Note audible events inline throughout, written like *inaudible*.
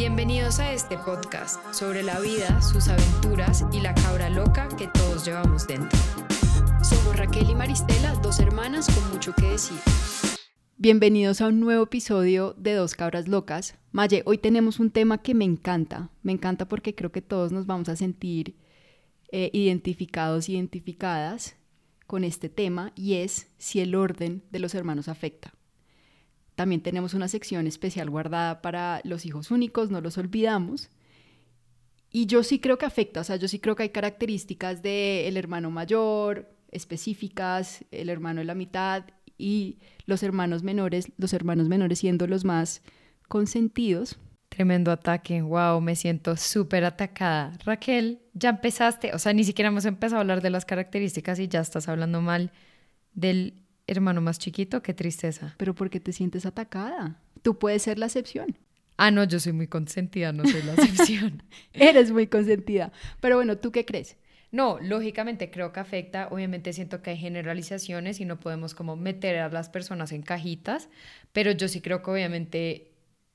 Bienvenidos a este podcast sobre la vida, sus aventuras y la cabra loca que todos llevamos dentro. Somos Raquel y Maristela, dos hermanas con mucho que decir. Bienvenidos a un nuevo episodio de Dos Cabras Locas. Maye, hoy tenemos un tema que me encanta. Me encanta porque creo que todos nos vamos a sentir eh, identificados, identificadas con este tema y es si el orden de los hermanos afecta. También tenemos una sección especial guardada para los hijos únicos, no los olvidamos. Y yo sí creo que afecta, o sea, yo sí creo que hay características del hermano mayor específicas, el hermano de la mitad y los hermanos menores, los hermanos menores siendo los más consentidos. Tremendo ataque, wow, me siento súper atacada. Raquel, ya empezaste, o sea, ni siquiera hemos empezado a hablar de las características y ya estás hablando mal del hermano más chiquito, qué tristeza. Pero ¿por qué te sientes atacada? Tú puedes ser la excepción. Ah, no, yo soy muy consentida, no soy la excepción. *laughs* Eres muy consentida. Pero bueno, ¿tú qué crees? No, lógicamente creo que afecta. Obviamente siento que hay generalizaciones y no podemos como meter a las personas en cajitas, pero yo sí creo que obviamente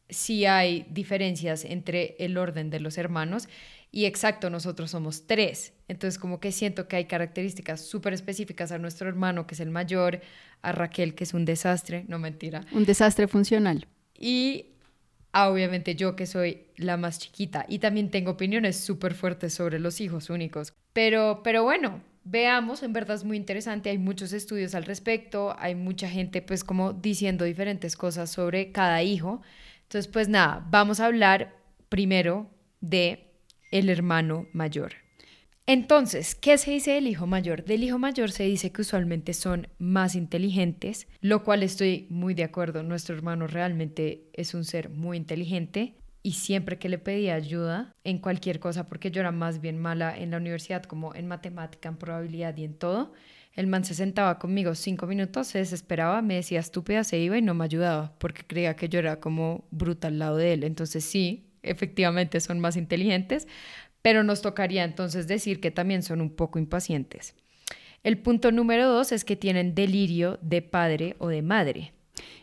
sí hay diferencias entre el orden de los hermanos y exacto, nosotros somos tres. Entonces como que siento que hay características súper específicas a nuestro hermano, que es el mayor, a Raquel, que es un desastre, no mentira. Un desastre funcional. Y obviamente yo que soy la más chiquita y también tengo opiniones súper fuertes sobre los hijos únicos. Pero, pero bueno, veamos, en verdad es muy interesante, hay muchos estudios al respecto, hay mucha gente pues como diciendo diferentes cosas sobre cada hijo. Entonces pues nada, vamos a hablar primero de el hermano mayor. Entonces, ¿qué se dice del hijo mayor? Del hijo mayor se dice que usualmente son más inteligentes, lo cual estoy muy de acuerdo. Nuestro hermano realmente es un ser muy inteligente y siempre que le pedía ayuda en cualquier cosa, porque yo era más bien mala en la universidad, como en matemática, en probabilidad y en todo, el man se sentaba conmigo cinco minutos, se desesperaba, me decía estúpida, se iba y no me ayudaba, porque creía que yo era como bruta al lado de él. Entonces sí, efectivamente son más inteligentes, pero nos tocaría entonces decir que también son un poco impacientes. El punto número dos es que tienen delirio de padre o de madre.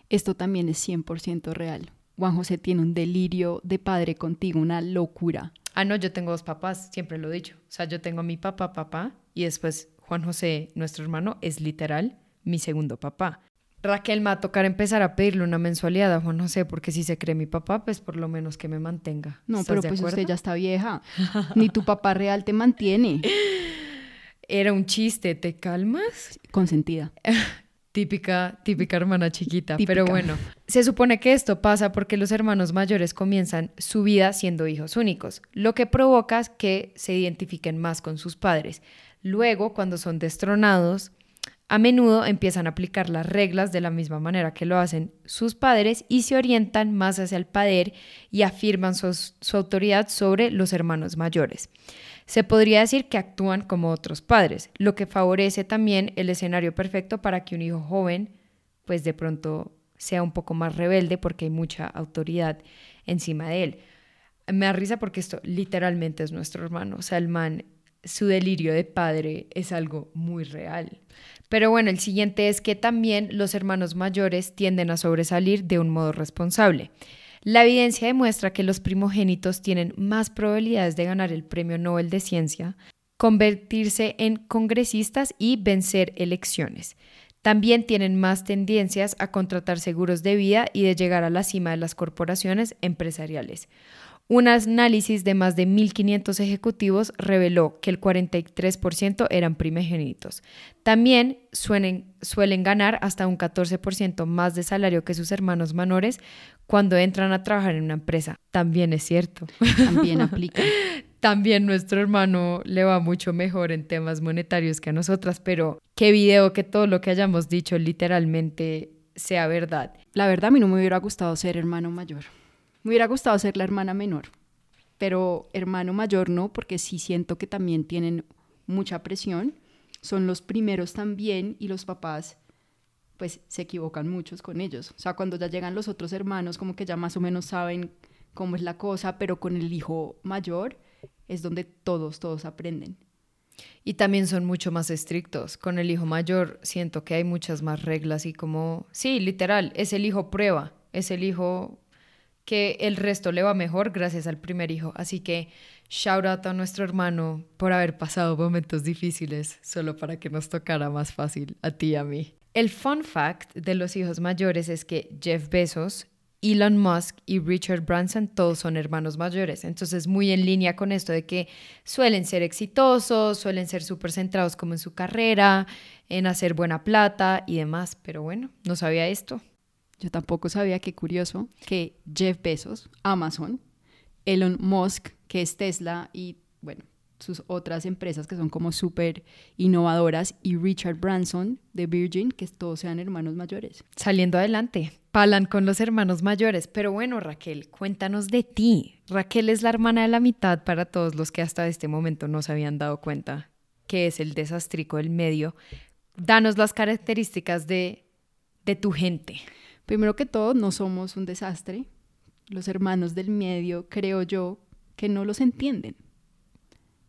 Esto también es 100% real. Juan José tiene un delirio de padre contigo, una locura. Ah, no, yo tengo dos papás, siempre lo he dicho. O sea, yo tengo a mi papá, papá, y después Juan José, nuestro hermano, es literal mi segundo papá. Raquel me va a tocar empezar a pedirle una mensualidad a Juan José, porque si se cree mi papá, pues por lo menos que me mantenga. No, pero pues usted ya está vieja. *laughs* Ni tu papá real te mantiene. Era un chiste, ¿te calmas? Consentida. *laughs* típica, típica hermana chiquita. Pero bueno, se supone que esto pasa porque los hermanos mayores comienzan su vida siendo hijos únicos, lo que provoca que se identifiquen más con sus padres. Luego, cuando son destronados, a menudo empiezan a aplicar las reglas de la misma manera que lo hacen sus padres y se orientan más hacia el poder y afirman su, autoridad sobre los hermanos mayores. Se podría decir que actúan como otros padres, lo que favorece también el escenario perfecto para que un hijo joven, pues de pronto sea un poco más rebelde porque hay mucha autoridad encima de él. Me da risa porque esto literalmente es nuestro hermano. O su delirio de padre es algo muy real. Pero bueno, el siguiente es que también los hermanos mayores tienden a sobresalir de un modo responsable. La evidencia demuestra que los primogénitos tienen más probabilidades de ganar el Premio Nobel de Ciencia, convertirse en congresistas y vencer elecciones. También tienen más tendencias a contratar seguros de vida y de llegar a la cima de las corporaciones empresariales. Un análisis de más de 1.500 ejecutivos reveló que el 43% eran primogénitos. También suelen, suelen ganar hasta un 14% más de salario que sus hermanos menores cuando entran a trabajar en una empresa. También es cierto. También *laughs* aplica. También nuestro hermano le va mucho mejor en temas monetarios que a nosotras, pero qué video que todo lo que hayamos dicho literalmente sea verdad. La verdad, a mí no me hubiera gustado ser hermano mayor. Me hubiera gustado ser la hermana menor, pero hermano mayor no, porque sí siento que también tienen mucha presión. Son los primeros también y los papás pues se equivocan muchos con ellos. O sea, cuando ya llegan los otros hermanos, como que ya más o menos saben cómo es la cosa, pero con el hijo mayor es donde todos, todos aprenden. Y también son mucho más estrictos. Con el hijo mayor siento que hay muchas más reglas y como, sí, literal, es el hijo prueba, es el hijo que el resto le va mejor gracias al primer hijo. Así que shout out a nuestro hermano por haber pasado momentos difíciles solo para que nos tocara más fácil a ti y a mí. El fun fact de los hijos mayores es que Jeff Bezos, Elon Musk y Richard Branson todos son hermanos mayores. Entonces, muy en línea con esto de que suelen ser exitosos, suelen ser súper centrados como en su carrera, en hacer buena plata y demás. Pero bueno, no sabía esto. Yo tampoco sabía, qué curioso, que Jeff Bezos, Amazon, Elon Musk, que es Tesla y, bueno, sus otras empresas que son como súper innovadoras, y Richard Branson de Virgin, que todos sean hermanos mayores. Saliendo adelante, palan con los hermanos mayores. Pero bueno, Raquel, cuéntanos de ti. Raquel es la hermana de la mitad para todos los que hasta este momento no se habían dado cuenta que es el desastrico del medio. Danos las características de, de tu gente. Primero que todo, no somos un desastre. Los hermanos del medio, creo yo, que no los entienden.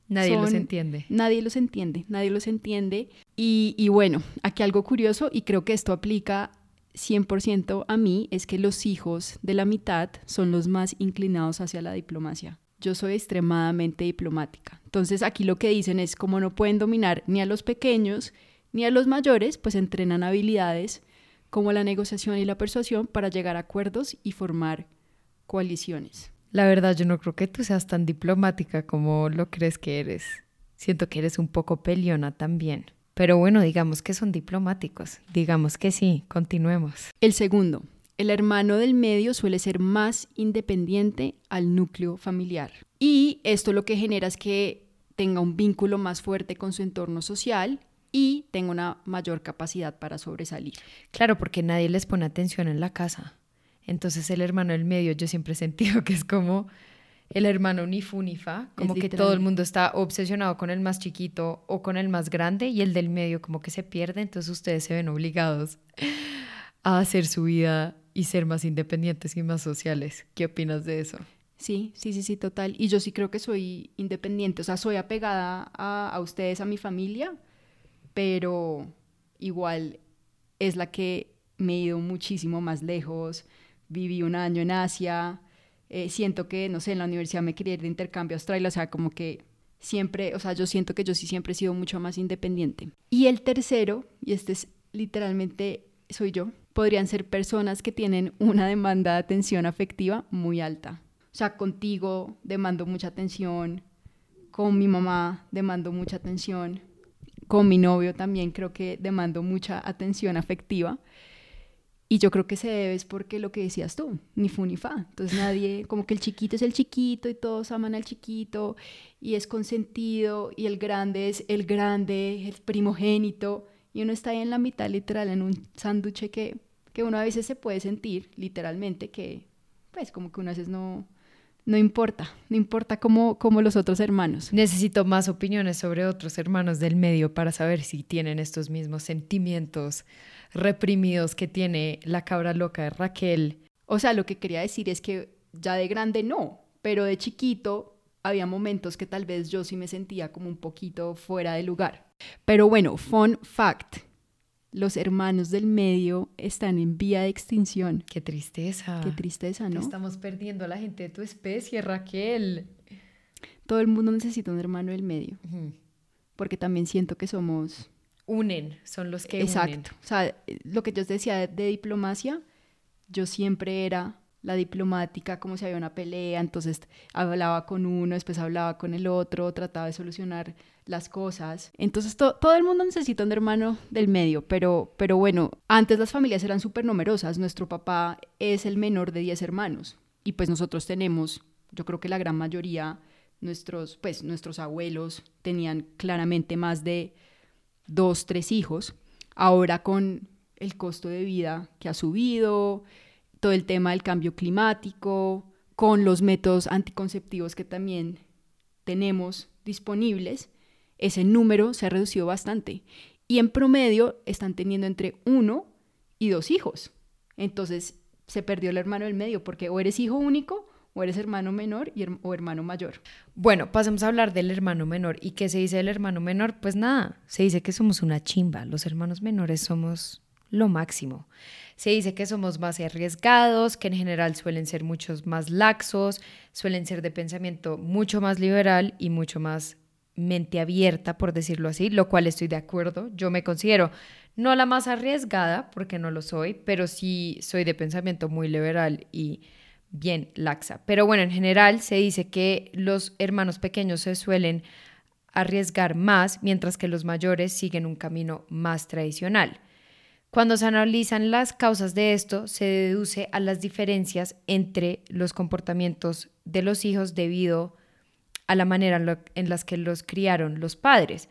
Nadie los entiende. Nadie los entiende, nadie los entiende. Y, y bueno, aquí algo curioso, y creo que esto aplica 100% a mí, es que los hijos de la mitad son los más inclinados hacia la diplomacia. Yo soy extremadamente diplomática. Entonces aquí lo que dicen es como no pueden dominar ni a los pequeños ni a los mayores, pues entrenan habilidades como la negociación y la persuasión para llegar a acuerdos y formar coaliciones. La verdad, yo no creo que tú seas tan diplomática como lo crees que eres. Siento que eres un poco peleona también. Pero bueno, digamos que son diplomáticos. Digamos que sí, continuemos. El segundo, el hermano del medio suele ser más independiente al núcleo familiar. Y esto lo que genera es que tenga un vínculo más fuerte con su entorno social y tenga una mayor capacidad para sobresalir. Claro, porque nadie les pone atención en la casa. Entonces el hermano del medio yo siempre he sentido que es como el hermano ni fu ni fa, como que todo el mundo está obsesionado con el más chiquito o con el más grande y el del medio como que se pierde, entonces ustedes se ven obligados a hacer su vida y ser más independientes y más sociales. ¿Qué opinas de eso? Sí, sí, sí, sí, total. Y yo sí creo que soy independiente, o sea, soy apegada a, a ustedes, a mi familia, pero igual es la que me he ido muchísimo más lejos. Viví un año en Asia, eh, siento que, no sé, en la universidad me quería ir de intercambio a Australia, o sea, como que siempre, o sea, yo siento que yo sí siempre he sido mucho más independiente. Y el tercero, y este es literalmente, soy yo, podrían ser personas que tienen una demanda de atención afectiva muy alta. O sea, contigo demando mucha atención, con mi mamá demando mucha atención, con mi novio también creo que demando mucha atención afectiva. Y yo creo que se debe es porque lo que decías tú, ni fu ni fa. Entonces nadie, *laughs* como que el chiquito es el chiquito y todos aman al chiquito y es consentido y el grande es el grande, el primogénito. Y uno está ahí en la mitad literal, en un sándwich que, que uno a veces se puede sentir literalmente que, pues como que uno a veces no, no importa, no importa cómo, los otros hermanos. Necesito más opiniones sobre otros hermanos del medio para saber si tienen estos mismos sentimientos reprimidos que tiene la cabra loca de Raquel. O sea, lo que quería decir es que ya de grande no, pero de chiquito había momentos que tal vez yo sí me sentía como un poquito fuera de lugar. Pero bueno, fun fact, los hermanos del medio están en vía de extinción. Qué tristeza. Qué tristeza, ¿no? Estamos perdiendo a la gente de tu especie, Raquel. Todo el mundo necesita un hermano del medio. Porque también siento que somos... Unen, son los que Exacto. O sea, lo que yo decía de diplomacia, yo siempre era la diplomática, como si había una pelea, entonces hablaba con uno, después hablaba con el otro, trataba de solucionar las cosas. Entonces todo el mundo necesita un hermano del medio, pero, pero bueno, antes las familias eran súper numerosas, nuestro papá es el menor de 10 hermanos y pues nosotros tenemos, yo creo que la gran mayoría, nuestros, pues nuestros abuelos tenían claramente más de dos, tres hijos. Ahora con el costo de vida que ha subido, todo el tema del cambio climático, con los métodos anticonceptivos que también tenemos disponibles, ese número se ha reducido bastante. Y en promedio están teniendo entre uno y dos hijos. Entonces se perdió el hermano del medio, porque o eres hijo único o eres hermano menor y o hermano mayor. Bueno, pasemos a hablar del hermano menor. ¿Y qué se dice del hermano menor? Pues nada, se dice que somos una chimba. Los hermanos menores somos lo máximo. Se dice que somos más arriesgados, que en general suelen ser muchos más laxos, suelen ser de pensamiento mucho más liberal y mucho más mente abierta, por decirlo así, lo cual estoy de acuerdo. Yo me considero no la más arriesgada, porque no lo soy, pero sí soy de pensamiento muy liberal y bien laxa. Pero bueno, en general se dice que los hermanos pequeños se suelen arriesgar más, mientras que los mayores siguen un camino más tradicional. Cuando se analizan las causas de esto, se deduce a las diferencias entre los comportamientos de los hijos debido a la manera en las que los criaron los padres.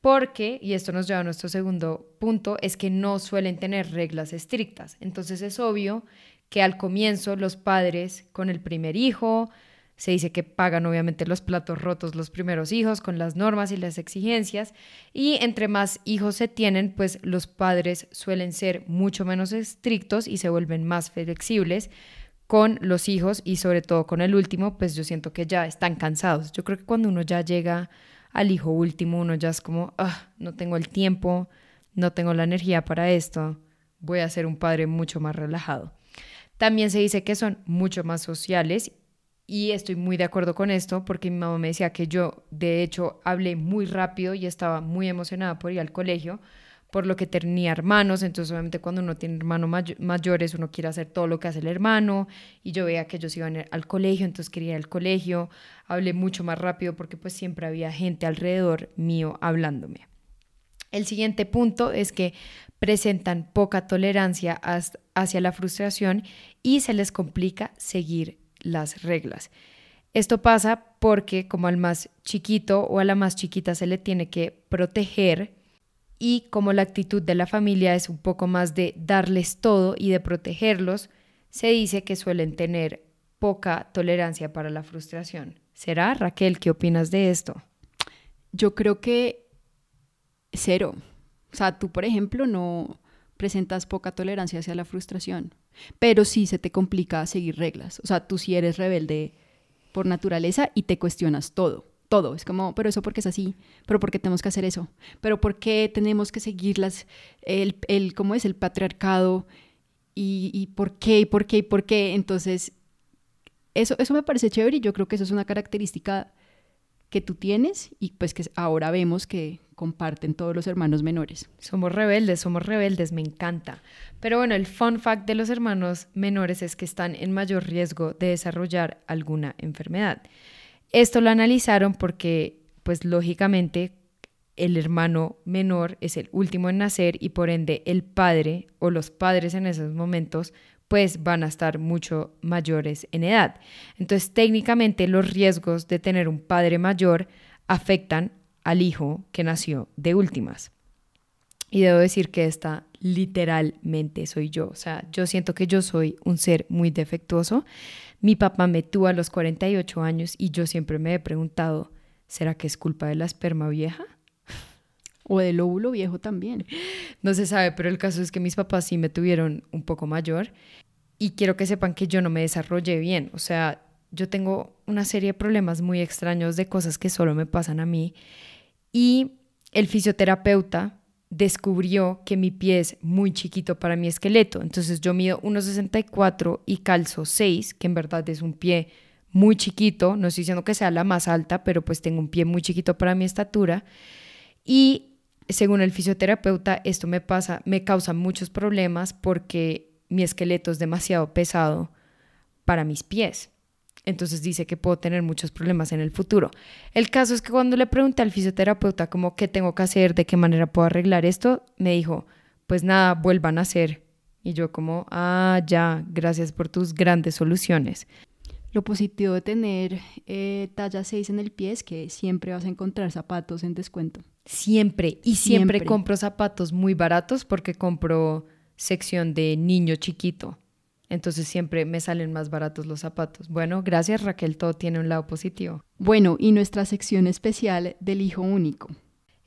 Porque, y esto nos lleva a nuestro segundo punto, es que no suelen tener reglas estrictas. Entonces es obvio que al comienzo los padres con el primer hijo, se dice que pagan obviamente los platos rotos los primeros hijos con las normas y las exigencias y entre más hijos se tienen, pues los padres suelen ser mucho menos estrictos y se vuelven más flexibles con los hijos y sobre todo con el último, pues yo siento que ya están cansados. Yo creo que cuando uno ya llega al hijo último, uno ya es como, ah, no tengo el tiempo, no tengo la energía para esto, voy a ser un padre mucho más relajado. También se dice que son mucho más sociales y estoy muy de acuerdo con esto porque mi mamá me decía que yo, de hecho, hablé muy rápido y estaba muy emocionada por ir al colegio, por lo que tenía hermanos. Entonces, obviamente, cuando uno tiene hermanos mayores, uno quiere hacer todo lo que hace el hermano. Y yo veía que ellos iban al colegio, entonces quería ir al colegio. Hablé mucho más rápido porque, pues, siempre había gente alrededor mío hablándome. El siguiente punto es que presentan poca tolerancia hacia la frustración y se les complica seguir las reglas. Esto pasa porque como al más chiquito o a la más chiquita se le tiene que proteger y como la actitud de la familia es un poco más de darles todo y de protegerlos, se dice que suelen tener poca tolerancia para la frustración. ¿Será, Raquel? ¿Qué opinas de esto? Yo creo que cero. O sea, tú, por ejemplo, no presentas poca tolerancia hacia la frustración pero sí se te complica seguir reglas. O sea, tú sí eres rebelde por naturaleza y te cuestionas todo, todo. Es como, pero eso porque es así, pero porque tenemos que hacer eso, pero por qué tenemos que seguir las, el, el ¿cómo es? El patriarcado y, y por qué, y por qué, y por qué. Entonces, eso, eso me parece chévere y yo creo que eso es una característica que tú tienes y pues que ahora vemos que comparten todos los hermanos menores. Somos rebeldes, somos rebeldes, me encanta. Pero bueno, el fun fact de los hermanos menores es que están en mayor riesgo de desarrollar alguna enfermedad. Esto lo analizaron porque, pues lógicamente, el hermano menor es el último en nacer y por ende el padre o los padres en esos momentos pues van a estar mucho mayores en edad. Entonces, técnicamente los riesgos de tener un padre mayor afectan al hijo que nació de últimas. Y debo decir que esta literalmente soy yo. O sea, yo siento que yo soy un ser muy defectuoso. Mi papá me tuvo a los 48 años y yo siempre me he preguntado, ¿será que es culpa de la esperma vieja? O del óvulo viejo también. *laughs* No se sabe, pero el caso es que mis papás sí me tuvieron un poco mayor y quiero que sepan que yo no me desarrollé bien. O sea, yo tengo una serie de problemas muy extraños de cosas que solo me pasan a mí. Y el fisioterapeuta descubrió que mi pie es muy chiquito para mi esqueleto. Entonces yo mido 1,64 y calzo 6, que en verdad es un pie muy chiquito. No estoy diciendo que sea la más alta, pero pues tengo un pie muy chiquito para mi estatura. Y según el fisioterapeuta, esto me pasa, me causa muchos problemas porque mi esqueleto es demasiado pesado para mis pies. Entonces dice que puedo tener muchos problemas en el futuro. El caso es que cuando le pregunté al fisioterapeuta como qué tengo que hacer, de qué manera puedo arreglar esto, me dijo, pues nada, vuelvan a hacer. Y yo como, ah, ya, gracias por tus grandes soluciones. Lo positivo de tener eh, talla 6 en el pie es que siempre vas a encontrar zapatos en descuento. Siempre. Y siempre, compro zapatos muy baratos porque compro sección de niño chiquito. Entonces siempre me salen más baratos los zapatos. Bueno, gracias Raquel, todo tiene un lado positivo. Bueno, y nuestra sección especial del hijo único.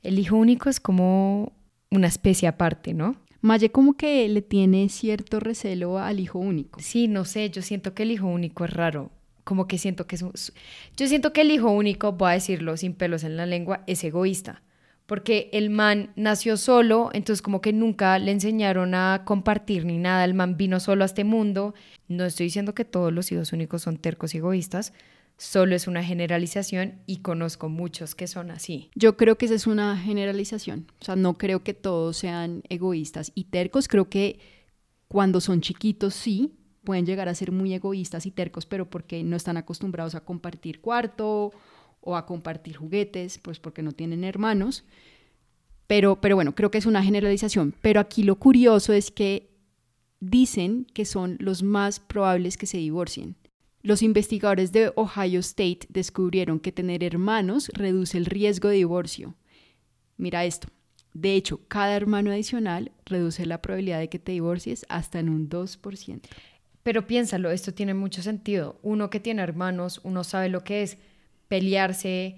El hijo único es como una especie aparte, ¿no? Maye como que le tiene cierto recelo al hijo único. Sí, no sé, yo siento que el hijo único es raro. Como que siento que es un... Yo siento que el hijo único, voy a decirlo sin pelos en la lengua, es egoísta porque el man nació solo, entonces como que nunca le enseñaron a compartir ni nada, el man vino solo a este mundo. No estoy diciendo que todos los hijos únicos son tercos y egoístas, solo es una generalización y conozco muchos que son así. Yo creo que esa es una generalización, o sea, no creo que todos sean egoístas y tercos, creo que cuando son chiquitos sí, pueden llegar a ser muy egoístas y tercos, pero porque no están acostumbrados a compartir cuarto o a compartir juguetes, pues porque no tienen hermanos. Pero, pero bueno, creo que es una generalización. Pero aquí lo curioso es que dicen que son los más probables que se divorcien. Los investigadores de Ohio State descubrieron que tener hermanos reduce el riesgo de divorcio. Mira esto. De hecho, cada hermano adicional reduce la probabilidad de que te divorcies hasta en un 2%. Pero piénsalo, esto tiene mucho sentido. Uno que tiene hermanos, uno sabe lo que es pelearse,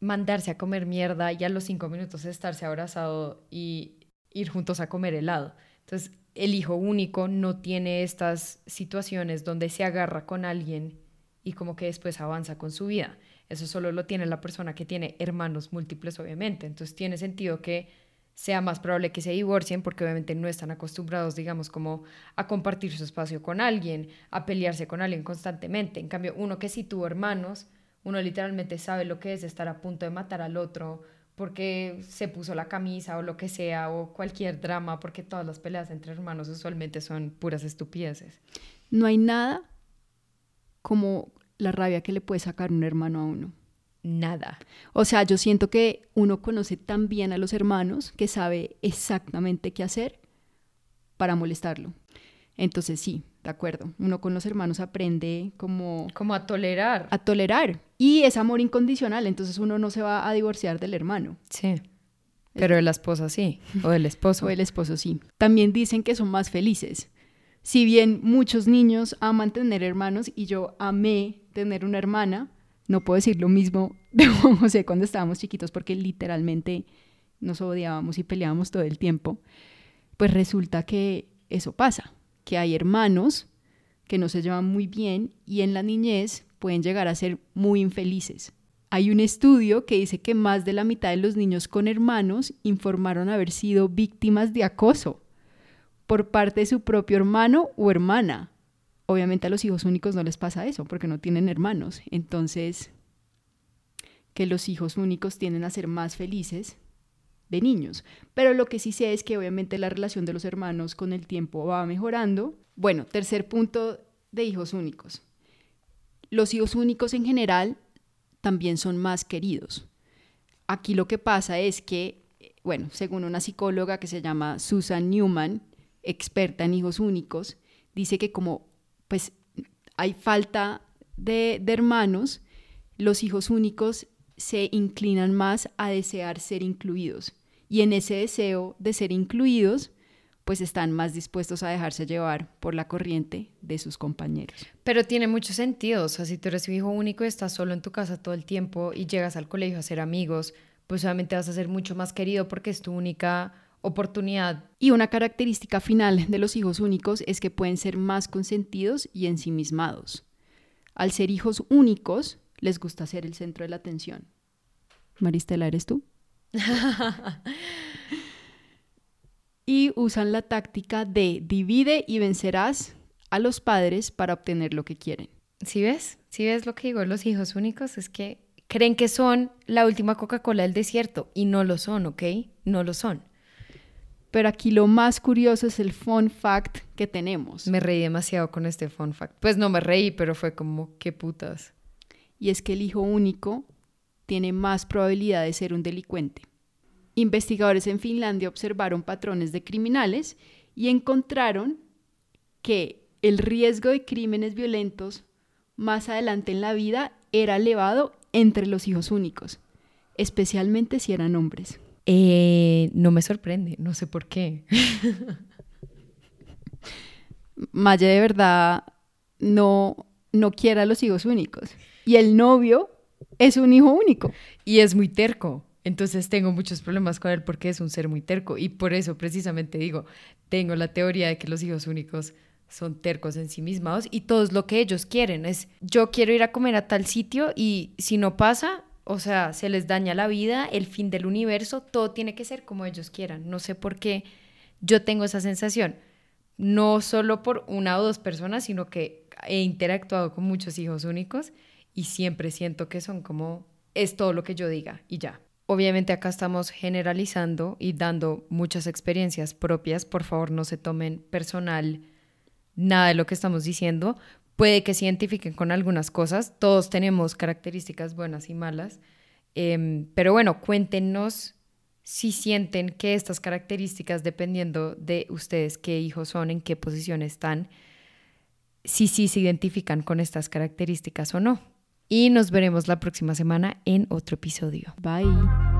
mandarse a comer mierda y a los cinco minutos estarse abrazado y ir juntos a comer helado. Entonces, el hijo único no tiene estas situaciones donde se agarra con alguien y como que después avanza con su vida. Eso solo lo tiene la persona que tiene hermanos múltiples, obviamente. Entonces, tiene sentido que sea más probable que se divorcien porque obviamente no están acostumbrados, digamos, como a compartir su espacio con alguien, a pelearse con alguien constantemente. En cambio, uno que sí tuvo hermanos, uno literalmente sabe lo que es estar a punto de matar al otro porque se puso la camisa o lo que sea, o cualquier drama, porque todas las peleas entre hermanos usualmente son puras estupideces. No hay nada como la rabia que le puede sacar un hermano a uno. Nada. O sea, yo siento que uno conoce tan bien a los hermanos que sabe exactamente qué hacer para molestarlo. Entonces sí, de acuerdo. Uno con los hermanos aprende como... Como a tolerar. A tolerar. Y es amor incondicional, entonces uno no se va a divorciar del hermano. Sí. Pero de la esposa sí, o del esposo. *laughs* o del esposo sí. También dicen que son más felices. Si bien muchos niños aman tener hermanos y yo amé tener una hermana, no puedo decir lo mismo *laughs* de Juan José cuando estábamos chiquitos porque literalmente nos odiábamos y peleábamos todo el tiempo. Pues resulta que eso pasa que hay hermanos que no se llevan muy bien y en la niñez pueden llegar a ser muy infelices. Hay un estudio que dice que más de la mitad de los niños con hermanos informaron haber sido víctimas de acoso por parte de su propio hermano o hermana. Obviamente a los hijos únicos no les pasa eso porque no tienen hermanos. Entonces, que los hijos únicos tienden a ser más felices de niños. Pero lo que sí sé es que obviamente la relación de los hermanos con el tiempo va mejorando. Bueno, tercer punto de hijos únicos. Los hijos únicos en general también son más queridos. Aquí lo que pasa es que, bueno, según una psicóloga que se llama Susan Newman, experta en hijos únicos, dice que como pues hay falta de, de hermanos, los hijos únicos se inclinan más a desear ser incluidos y en ese deseo de ser incluidos, pues están más dispuestos a dejarse llevar por la corriente de sus compañeros. Pero tiene mucho sentido, o sea, si tú eres un hijo único y estás solo en tu casa todo el tiempo y llegas al colegio a hacer amigos, pues obviamente vas a ser mucho más querido porque es tu única oportunidad. Y una característica final de los hijos únicos es que pueden ser más consentidos y ensimismados. Al ser hijos únicos, les gusta ser el centro de la atención. Maristela, ¿eres tú? *laughs* y usan la táctica de divide y vencerás a los padres para obtener lo que quieren. ¿Sí ves? ¿Sí ves lo que digo? Los hijos únicos es que creen que son la última Coca-Cola del desierto y no lo son, ¿ok? No lo son. Pero aquí lo más curioso es el fun fact que tenemos. Me reí demasiado con este fun fact. Pues no me reí, pero fue como, qué putas. Y es que el hijo único tiene más probabilidad de ser un delincuente. Investigadores en Finlandia observaron patrones de criminales y encontraron que el riesgo de crímenes violentos más adelante en la vida era elevado entre los hijos únicos, especialmente si eran hombres. Eh, no me sorprende, no sé por qué. *laughs* Maya de verdad no, no quiere a los hijos únicos. Y el novio es un hijo único. Y es muy terco. Entonces tengo muchos problemas con él porque es un ser muy terco. Y por eso precisamente digo, tengo la teoría de que los hijos únicos son tercos en sí mismos y todo es lo que ellos quieren. Es yo quiero ir a comer a tal sitio y si no pasa, o sea, se les daña la vida, el fin del universo, todo tiene que ser como ellos quieran. No sé por qué yo tengo esa sensación, no solo por una o dos personas, sino que he interactuado con muchos hijos únicos y siempre siento que son como, es todo lo que yo diga y ya. Obviamente acá estamos generalizando y dando muchas experiencias propias. Por favor, no se tomen personal nada de lo que estamos diciendo. Puede que se identifiquen con algunas cosas. Todos tenemos características buenas y malas. Em, pero bueno, cuéntenos si sienten que estas características, dependiendo de ustedes qué hijos son, en qué posición están, si sí se identifican con estas características o no. Y nos veremos la próxima semana en otro episodio. Bye.